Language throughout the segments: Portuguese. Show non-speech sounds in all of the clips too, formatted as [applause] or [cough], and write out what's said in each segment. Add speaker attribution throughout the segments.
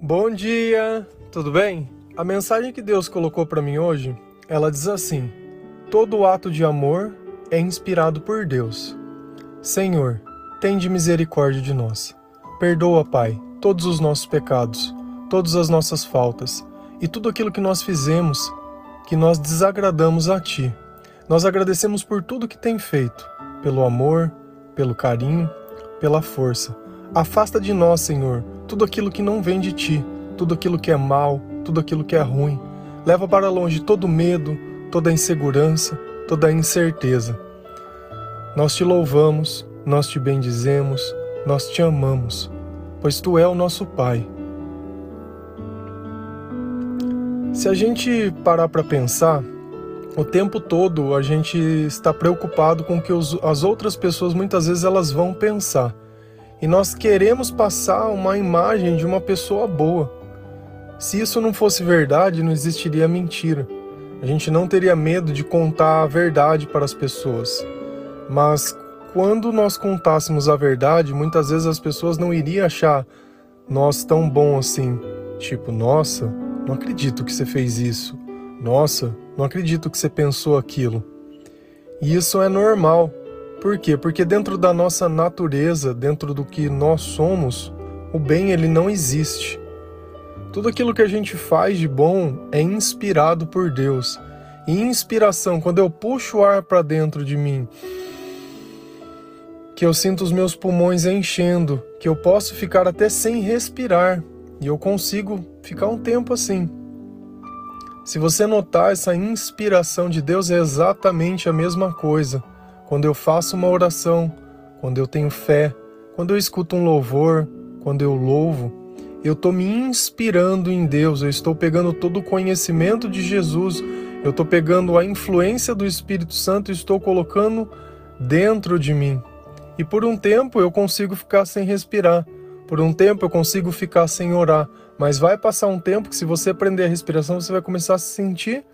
Speaker 1: Bom dia, tudo bem? A mensagem que Deus colocou para mim hoje, ela diz assim: Todo ato de amor é inspirado por Deus. Senhor, tende misericórdia de nós. Perdoa, Pai, todos os nossos pecados, todas as nossas faltas e tudo aquilo que nós fizemos que nós desagradamos a Ti. Nós agradecemos por tudo que tem feito, pelo amor, pelo carinho, pela força. Afasta de nós, Senhor, tudo aquilo que não vem de ti, tudo aquilo que é mal, tudo aquilo que é ruim. Leva para longe todo medo, toda insegurança, toda incerteza. Nós te louvamos, nós te bendizemos, nós te amamos, pois tu é o nosso Pai. Se a gente parar para pensar, o tempo todo a gente está preocupado com o que os, as outras pessoas muitas vezes elas vão pensar e nós queremos passar uma imagem de uma pessoa boa. Se isso não fosse verdade, não existiria mentira. A gente não teria medo de contar a verdade para as pessoas. Mas quando nós contássemos a verdade, muitas vezes as pessoas não iriam achar nós tão bom assim. Tipo, nossa, não acredito que você fez isso. Nossa, não acredito que você pensou aquilo. E isso é normal. Por quê? Porque dentro da nossa natureza, dentro do que nós somos, o bem ele não existe. Tudo aquilo que a gente faz de bom é inspirado por Deus. E inspiração, quando eu puxo o ar para dentro de mim, que eu sinto os meus pulmões enchendo, que eu posso ficar até sem respirar, e eu consigo ficar um tempo assim. Se você notar, essa inspiração de Deus é exatamente a mesma coisa quando eu faço uma oração, quando eu tenho fé, quando eu escuto um louvor, quando eu louvo, eu estou me inspirando em Deus, eu estou pegando todo o conhecimento de Jesus, eu estou pegando a influência do Espírito Santo e estou colocando dentro de mim. E por um tempo eu consigo ficar sem respirar, por um tempo eu consigo ficar sem orar, mas vai passar um tempo que se você prender a respiração você vai começar a se sentir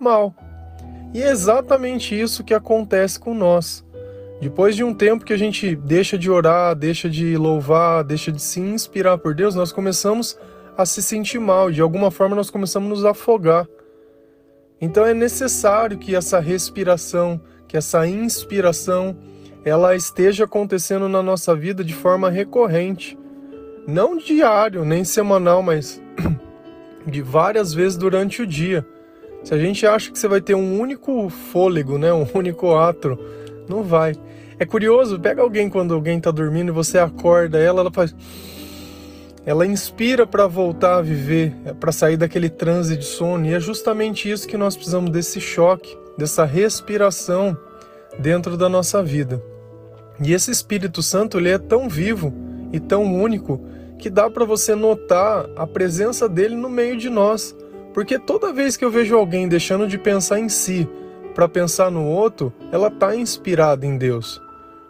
Speaker 1: mal. E é exatamente isso que acontece com nós. Depois de um tempo que a gente deixa de orar, deixa de louvar, deixa de se inspirar por Deus, nós começamos a se sentir mal, de alguma forma nós começamos a nos afogar. Então é necessário que essa respiração, que essa inspiração, ela esteja acontecendo na nossa vida de forma recorrente. Não diário, nem semanal, mas [clears throat] de várias vezes durante o dia. Se a gente acha que você vai ter um único fôlego, né, um único atro, não vai. É curioso, pega alguém quando alguém está dormindo e você acorda ela, ela faz ela inspira para voltar a viver, é para sair daquele transe de sono, e é justamente isso que nós precisamos desse choque, dessa respiração dentro da nossa vida. E esse Espírito Santo, ele é tão vivo e tão único que dá para você notar a presença dele no meio de nós. Porque toda vez que eu vejo alguém deixando de pensar em si para pensar no outro, ela está inspirada em Deus.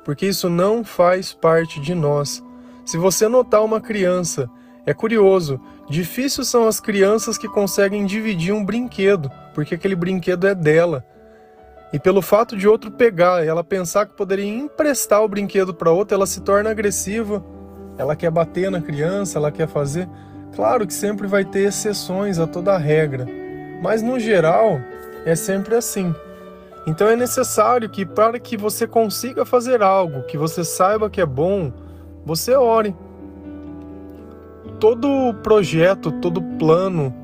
Speaker 1: Porque isso não faz parte de nós. Se você notar uma criança, é curioso, difícil são as crianças que conseguem dividir um brinquedo, porque aquele brinquedo é dela. E pelo fato de outro pegar, ela pensar que poderia emprestar o brinquedo para outra, ela se torna agressiva. Ela quer bater na criança, ela quer fazer. Claro que sempre vai ter exceções a toda regra, mas no geral é sempre assim. Então é necessário que para que você consiga fazer algo, que você saiba que é bom, você ore. Todo projeto, todo plano,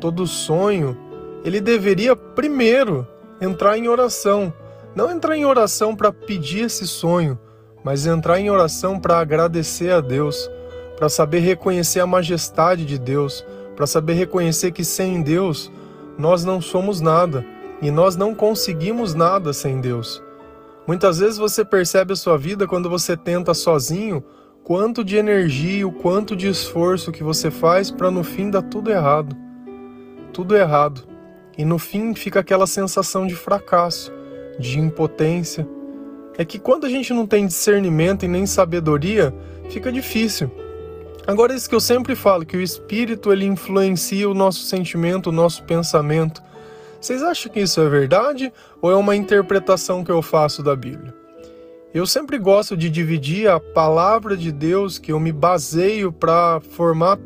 Speaker 1: todo sonho, ele deveria primeiro entrar em oração. Não entrar em oração para pedir esse sonho, mas entrar em oração para agradecer a Deus para saber reconhecer a majestade de Deus, para saber reconhecer que sem Deus nós não somos nada e nós não conseguimos nada sem Deus. Muitas vezes você percebe a sua vida quando você tenta sozinho quanto de energia, o quanto de esforço que você faz para no fim dar tudo errado. Tudo errado. E no fim fica aquela sensação de fracasso, de impotência. É que quando a gente não tem discernimento e nem sabedoria, fica difícil. Agora isso que eu sempre falo, que o espírito ele influencia o nosso sentimento, o nosso pensamento. Vocês acham que isso é verdade ou é uma interpretação que eu faço da Bíblia? Eu sempre gosto de dividir a palavra de Deus que eu me baseio para formar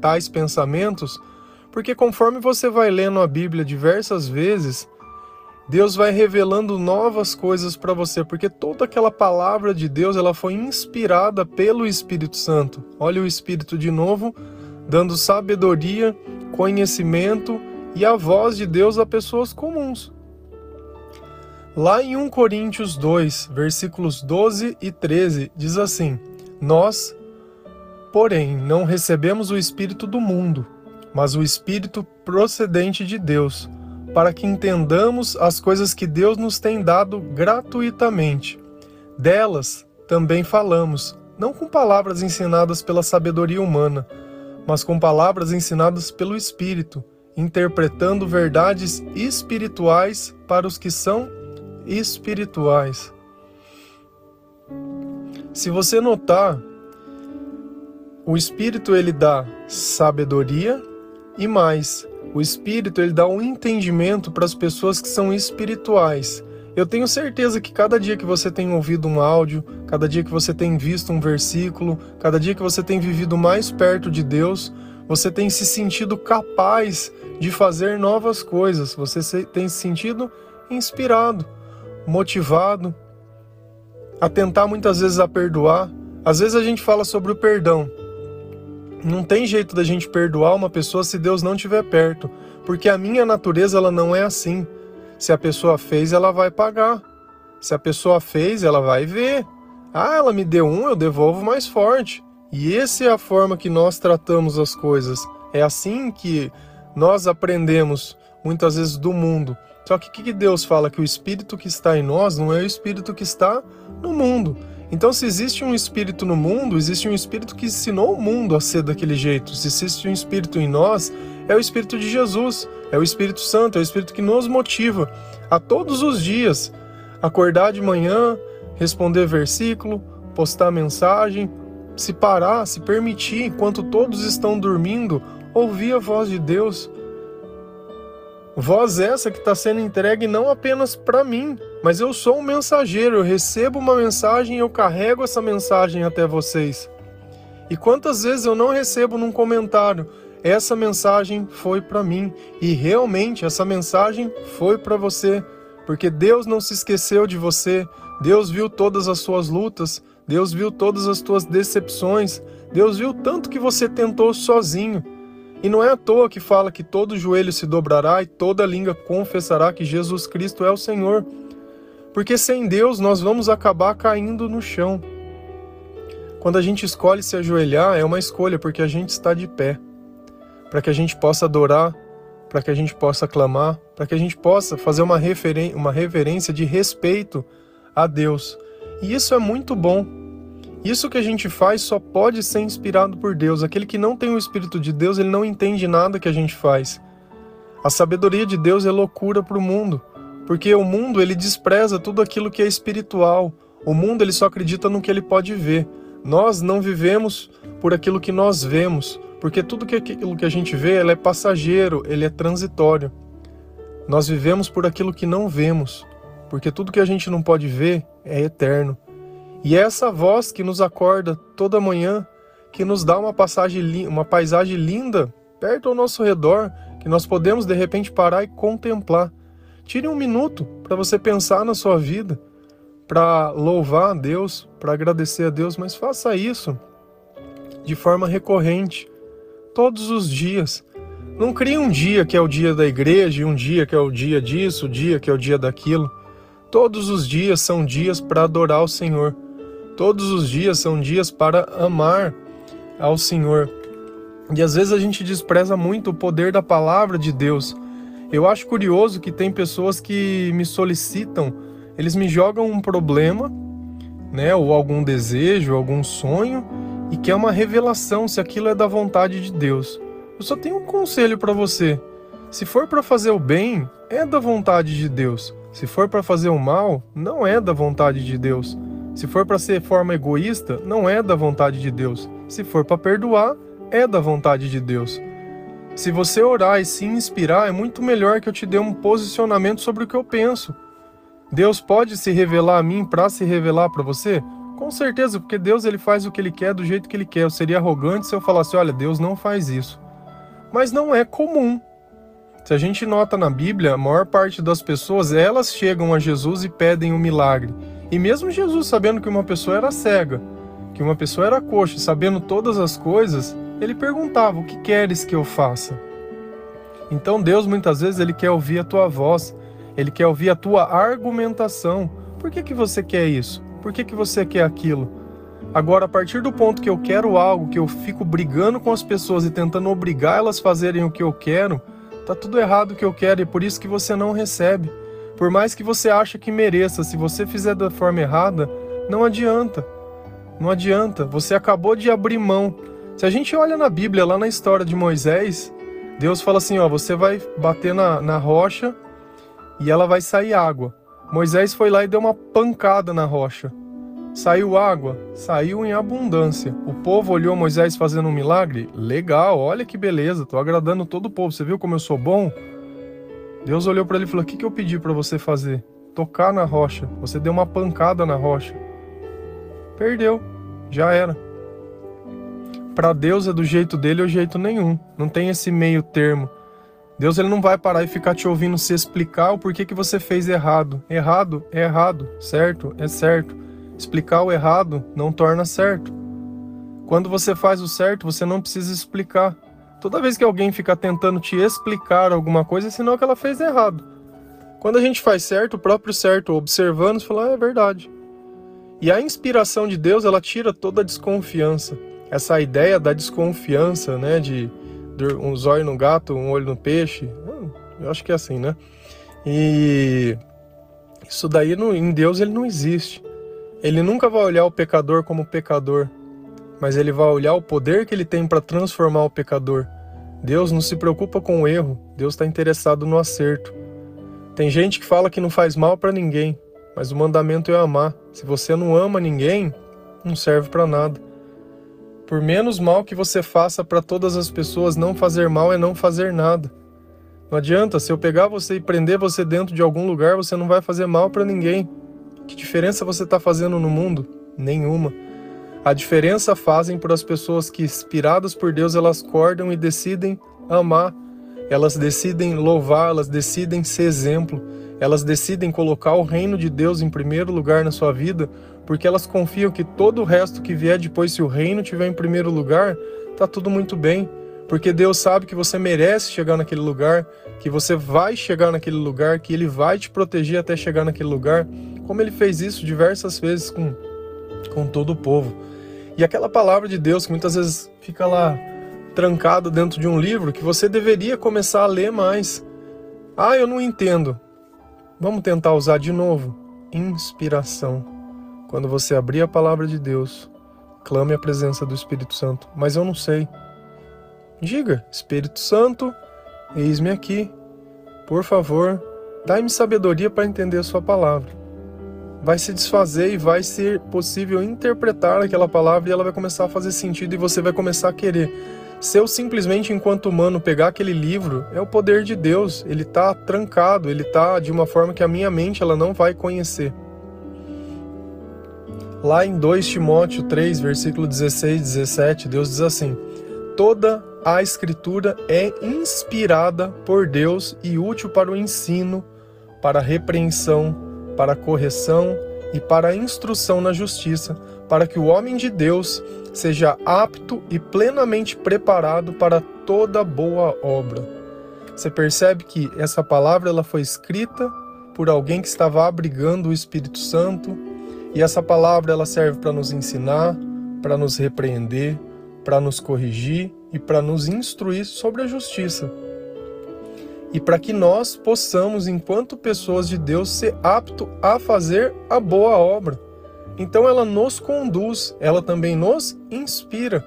Speaker 1: tais pensamentos, porque conforme você vai lendo a Bíblia diversas vezes, Deus vai revelando novas coisas para você, porque toda aquela palavra de Deus ela foi inspirada pelo Espírito Santo. Olha o Espírito de novo, dando sabedoria, conhecimento e a voz de Deus a pessoas comuns. Lá em 1 Coríntios 2, versículos 12 e 13, diz assim: Nós, porém, não recebemos o Espírito do mundo, mas o Espírito procedente de Deus, para que entendamos as coisas que Deus nos tem dado gratuitamente. Delas também falamos, não com palavras ensinadas pela sabedoria humana, mas com palavras ensinadas pelo Espírito, interpretando verdades espirituais para os que são espirituais. Se você notar, o espírito ele dá sabedoria e mais, o espírito ele dá um entendimento para as pessoas que são espirituais. Eu tenho certeza que cada dia que você tem ouvido um áudio, cada dia que você tem visto um versículo, cada dia que você tem vivido mais perto de Deus, você tem se sentido capaz de fazer novas coisas, você tem se sentido inspirado motivado a tentar muitas vezes a perdoar. Às vezes a gente fala sobre o perdão. Não tem jeito da gente perdoar uma pessoa se Deus não estiver perto, porque a minha natureza ela não é assim. Se a pessoa fez, ela vai pagar. Se a pessoa fez, ela vai ver. Ah, ela me deu um, eu devolvo mais forte. E essa é a forma que nós tratamos as coisas. É assim que nós aprendemos muitas vezes do mundo. Só que o que Deus fala? Que o espírito que está em nós não é o espírito que está no mundo. Então, se existe um espírito no mundo, existe um espírito que ensinou o mundo a ser daquele jeito. Se existe um espírito em nós, é o espírito de Jesus, é o Espírito Santo, é o espírito que nos motiva a todos os dias acordar de manhã, responder versículo, postar mensagem, se parar, se permitir, enquanto todos estão dormindo, ouvir a voz de Deus Voz essa que está sendo entregue não apenas para mim, mas eu sou um mensageiro, eu recebo uma mensagem e eu carrego essa mensagem até vocês. E quantas vezes eu não recebo num comentário, essa mensagem foi para mim, e realmente essa mensagem foi para você, porque Deus não se esqueceu de você, Deus viu todas as suas lutas, Deus viu todas as suas decepções, Deus viu tanto que você tentou sozinho. E não é à toa que fala que todo joelho se dobrará e toda língua confessará que Jesus Cristo é o Senhor. Porque sem Deus nós vamos acabar caindo no chão. Quando a gente escolhe se ajoelhar, é uma escolha porque a gente está de pé. Para que a gente possa adorar, para que a gente possa clamar, para que a gente possa fazer uma, uma reverência de respeito a Deus. E isso é muito bom. Isso que a gente faz só pode ser inspirado por Deus. Aquele que não tem o Espírito de Deus, ele não entende nada que a gente faz. A sabedoria de Deus é loucura para o mundo, porque o mundo ele despreza tudo aquilo que é espiritual. O mundo ele só acredita no que ele pode ver. Nós não vivemos por aquilo que nós vemos, porque tudo que aquilo que a gente vê ele é passageiro, ele é transitório. Nós vivemos por aquilo que não vemos, porque tudo que a gente não pode ver é eterno. E é essa voz que nos acorda toda manhã, que nos dá uma passagem, uma paisagem linda perto ao nosso redor, que nós podemos de repente parar e contemplar. Tire um minuto para você pensar na sua vida, para louvar a Deus, para agradecer a Deus, mas faça isso de forma recorrente, todos os dias. Não crie um dia que é o dia da igreja, um dia que é o dia disso, o dia que é o dia daquilo. Todos os dias são dias para adorar o Senhor. Todos os dias são dias para amar ao Senhor. E às vezes a gente despreza muito o poder da palavra de Deus. Eu acho curioso que tem pessoas que me solicitam, eles me jogam um problema, né, ou algum desejo, algum sonho, e quer uma revelação se aquilo é da vontade de Deus. Eu só tenho um conselho para você. Se for para fazer o bem, é da vontade de Deus. Se for para fazer o mal, não é da vontade de Deus. Se for para ser forma egoísta, não é da vontade de Deus. Se for para perdoar, é da vontade de Deus. Se você orar e se inspirar, é muito melhor que eu te dê um posicionamento sobre o que eu penso. Deus pode se revelar a mim para se revelar para você? Com certeza, porque Deus ele faz o que ele quer do jeito que ele quer. Eu seria arrogante se eu falasse, olha, Deus não faz isso. Mas não é comum. Se a gente nota na Bíblia, a maior parte das pessoas, elas chegam a Jesus e pedem um milagre. E mesmo Jesus sabendo que uma pessoa era cega, que uma pessoa era coxa, sabendo todas as coisas, ele perguntava: "O que queres que eu faça?" Então Deus muitas vezes ele quer ouvir a tua voz, ele quer ouvir a tua argumentação. Por que que você quer isso? Por que, que você quer aquilo? Agora, a partir do ponto que eu quero algo, que eu fico brigando com as pessoas e tentando obrigar elas a fazerem o que eu quero, tá tudo errado o que eu quero e por isso que você não recebe. Por mais que você ache que mereça, se você fizer da forma errada, não adianta. Não adianta. Você acabou de abrir mão. Se a gente olha na Bíblia, lá na história de Moisés, Deus fala assim: ó, você vai bater na, na rocha e ela vai sair água. Moisés foi lá e deu uma pancada na rocha. Saiu água? Saiu em abundância. O povo olhou Moisés fazendo um milagre? Legal, olha que beleza, tô agradando todo o povo. Você viu como eu sou bom? Deus olhou para ele e falou: O que, que eu pedi para você fazer? Tocar na rocha. Você deu uma pancada na rocha. Perdeu, já era. Para Deus é do jeito dele ou jeito nenhum. Não tem esse meio termo. Deus ele não vai parar e ficar te ouvindo se explicar o porquê que você fez errado. Errado é errado, certo é certo. Explicar o errado não torna certo. Quando você faz o certo, você não precisa explicar. Toda vez que alguém fica tentando te explicar alguma coisa, é sinal que ela fez errado. Quando a gente faz certo, o próprio certo, observando, você fala, ah, é verdade. E a inspiração de Deus, ela tira toda a desconfiança. Essa ideia da desconfiança, né, de um zóio no gato, um olho no peixe. Eu acho que é assim, né? E isso daí no, em Deus ele não existe. Ele nunca vai olhar o pecador como pecador, mas ele vai olhar o poder que ele tem para transformar o pecador. Deus não se preocupa com o erro, Deus está interessado no acerto. Tem gente que fala que não faz mal para ninguém, mas o mandamento é amar. Se você não ama ninguém, não serve para nada. Por menos mal que você faça para todas as pessoas, não fazer mal é não fazer nada. Não adianta, se eu pegar você e prender você dentro de algum lugar, você não vai fazer mal para ninguém. Que diferença você está fazendo no mundo? Nenhuma. A diferença fazem por as pessoas que, inspiradas por Deus, elas acordam e decidem amar, elas decidem louvar, elas decidem ser exemplo, elas decidem colocar o reino de Deus em primeiro lugar na sua vida, porque elas confiam que todo o resto que vier depois, se o reino estiver em primeiro lugar, tá tudo muito bem. Porque Deus sabe que você merece chegar naquele lugar, que você vai chegar naquele lugar, que Ele vai te proteger até chegar naquele lugar, como Ele fez isso diversas vezes com, com todo o povo. E aquela palavra de Deus que muitas vezes fica lá trancada dentro de um livro, que você deveria começar a ler mais. Ah, eu não entendo. Vamos tentar usar de novo. Inspiração. Quando você abrir a palavra de Deus, clame a presença do Espírito Santo. Mas eu não sei. Diga, Espírito Santo, eis-me aqui. Por favor, dai-me sabedoria para entender a sua palavra. Vai se desfazer e vai ser possível interpretar aquela palavra e ela vai começar a fazer sentido e você vai começar a querer. Se eu simplesmente, enquanto humano, pegar aquele livro, é o poder de Deus. Ele está trancado, ele está de uma forma que a minha mente ela não vai conhecer. Lá em 2 Timóteo 3, versículo 16 e 17, Deus diz assim: Toda a Escritura é inspirada por Deus e útil para o ensino, para a repreensão, para a correção e para a instrução na justiça, para que o homem de Deus seja apto e plenamente preparado para toda boa obra. Você percebe que essa palavra ela foi escrita por alguém que estava abrigando o Espírito Santo, e essa palavra ela serve para nos ensinar, para nos repreender, para nos corrigir e para nos instruir sobre a justiça. E para que nós possamos, enquanto pessoas de Deus, ser apto a fazer a boa obra. Então ela nos conduz, ela também nos inspira.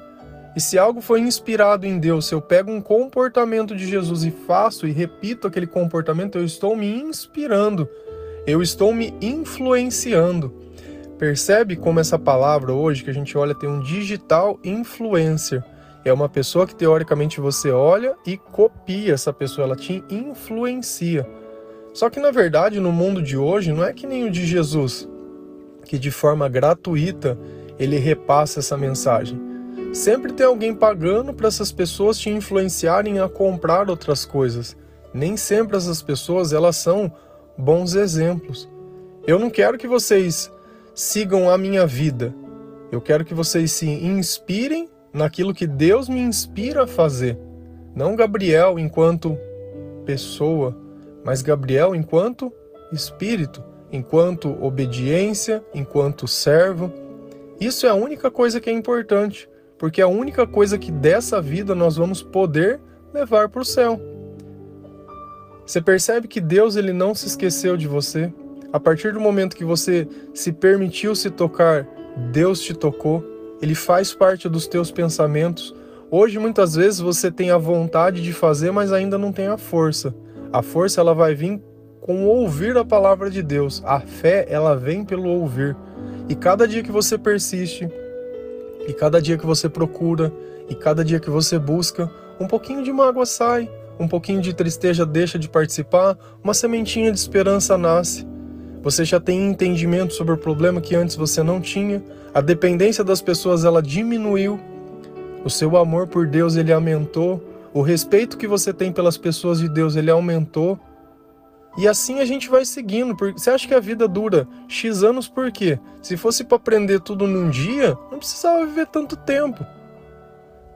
Speaker 1: E se algo foi inspirado em Deus, se eu pego um comportamento de Jesus e faço e repito aquele comportamento, eu estou me inspirando, eu estou me influenciando. Percebe como essa palavra hoje que a gente olha tem um digital influencer. É uma pessoa que teoricamente você olha e copia essa pessoa, ela te influencia. Só que na verdade, no mundo de hoje, não é que nem o de Jesus, que de forma gratuita ele repassa essa mensagem. Sempre tem alguém pagando para essas pessoas te influenciarem a comprar outras coisas. Nem sempre essas pessoas elas são bons exemplos. Eu não quero que vocês sigam a minha vida. Eu quero que vocês se inspirem naquilo que Deus me inspira a fazer. Não Gabriel enquanto pessoa, mas Gabriel enquanto espírito, enquanto obediência, enquanto servo. Isso é a única coisa que é importante, porque é a única coisa que dessa vida nós vamos poder levar para o céu. Você percebe que Deus ele não se esqueceu de você. A partir do momento que você se permitiu se tocar, Deus te tocou. Ele faz parte dos teus pensamentos. Hoje muitas vezes você tem a vontade de fazer, mas ainda não tem a força. A força ela vai vir com ouvir a palavra de Deus. A fé ela vem pelo ouvir. E cada dia que você persiste, e cada dia que você procura, e cada dia que você busca, um pouquinho de mágoa sai, um pouquinho de tristeza deixa de participar, uma sementinha de esperança nasce. Você já tem entendimento sobre o problema que antes você não tinha. A dependência das pessoas ela diminuiu. O seu amor por Deus ele aumentou. O respeito que você tem pelas pessoas de Deus ele aumentou. E assim a gente vai seguindo. Você acha que a vida dura X anos por quê? Se fosse para aprender tudo num dia, não precisava viver tanto tempo.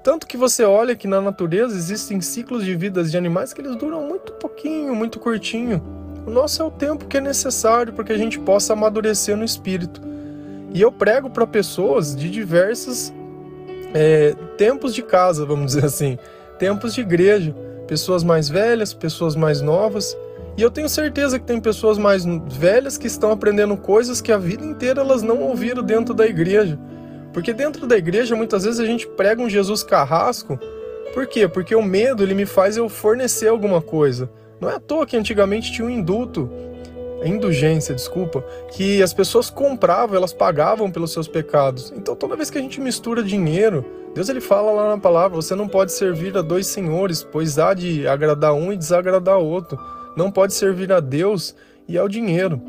Speaker 1: Tanto que você olha que na natureza existem ciclos de vidas de animais que eles duram muito pouquinho, muito curtinho. O nosso é o tempo que é necessário para que a gente possa amadurecer no espírito. E eu prego para pessoas de diversos é, tempos de casa, vamos dizer assim, tempos de igreja, pessoas mais velhas, pessoas mais novas. E eu tenho certeza que tem pessoas mais velhas que estão aprendendo coisas que a vida inteira elas não ouviram dentro da igreja. Porque dentro da igreja muitas vezes a gente prega um Jesus carrasco. Por quê? Porque o medo ele me faz eu fornecer alguma coisa. Não é à toa que antigamente tinha um indulto, indulgência, desculpa, que as pessoas compravam, elas pagavam pelos seus pecados. Então toda vez que a gente mistura dinheiro, Deus ele fala lá na palavra, você não pode servir a dois senhores, pois há de agradar um e desagradar outro não pode servir a Deus e ao dinheiro.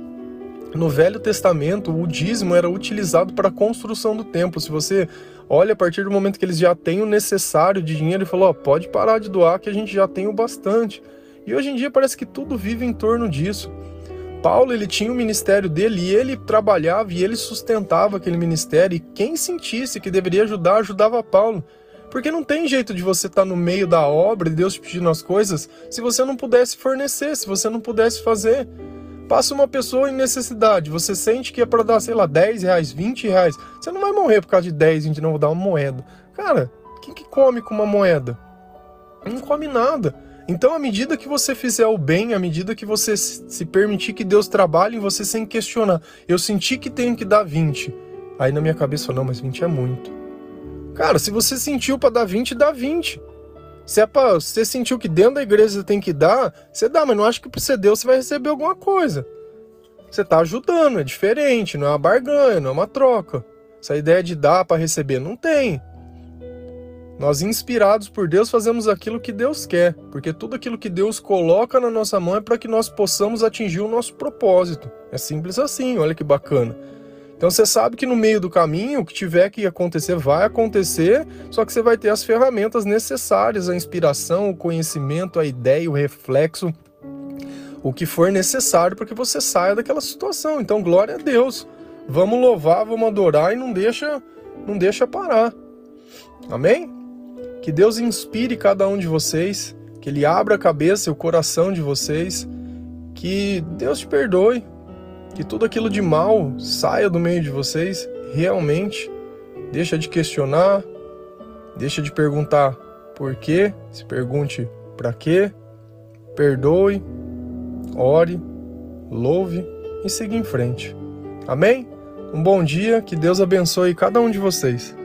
Speaker 1: No Velho Testamento, o dízimo era utilizado para a construção do templo. Se você olha a partir do momento que eles já têm o necessário de dinheiro, ele falou: oh, pode parar de doar que a gente já tem o bastante. E hoje em dia parece que tudo vive em torno disso. Paulo ele tinha o ministério dele e ele trabalhava e ele sustentava aquele ministério. E quem sentisse que deveria ajudar, ajudava Paulo. Porque não tem jeito de você estar no meio da obra e Deus te pedindo as coisas se você não pudesse fornecer, se você não pudesse fazer. Passa uma pessoa em necessidade, você sente que é para dar, sei lá, 10 reais, 20 reais. Você não vai morrer por causa de 10, 20, não vou dar uma moeda. Cara, quem que come com uma moeda? Não come nada. Então, à medida que você fizer o bem, à medida que você se permitir que Deus trabalhe em você sem questionar, eu senti que tenho que dar 20. Aí na minha cabeça, não, mas 20 é muito. Cara, se você sentiu para dar 20, dá 20. Se é pra, você sentiu que dentro da igreja você tem que dar, você dá, mas não acho que por ser Deus você vai receber alguma coisa. Você tá ajudando, é diferente, não é uma barganha, não é uma troca. Essa ideia de dar para receber não tem. Nós, inspirados por Deus, fazemos aquilo que Deus quer, porque tudo aquilo que Deus coloca na nossa mão é para que nós possamos atingir o nosso propósito. É simples assim, olha que bacana. Então você sabe que no meio do caminho, o que tiver que acontecer, vai acontecer, só que você vai ter as ferramentas necessárias, a inspiração, o conhecimento, a ideia, o reflexo, o que for necessário para que você saia daquela situação. Então, glória a Deus. Vamos louvar, vamos adorar e não deixa, não deixa parar. Amém? Que Deus inspire cada um de vocês, que ele abra a cabeça e o coração de vocês, que Deus te perdoe, que tudo aquilo de mal saia do meio de vocês, realmente. Deixa de questionar, deixa de perguntar por quê, se pergunte para quê. Perdoe, ore, louve e siga em frente. Amém? Um bom dia, que Deus abençoe cada um de vocês.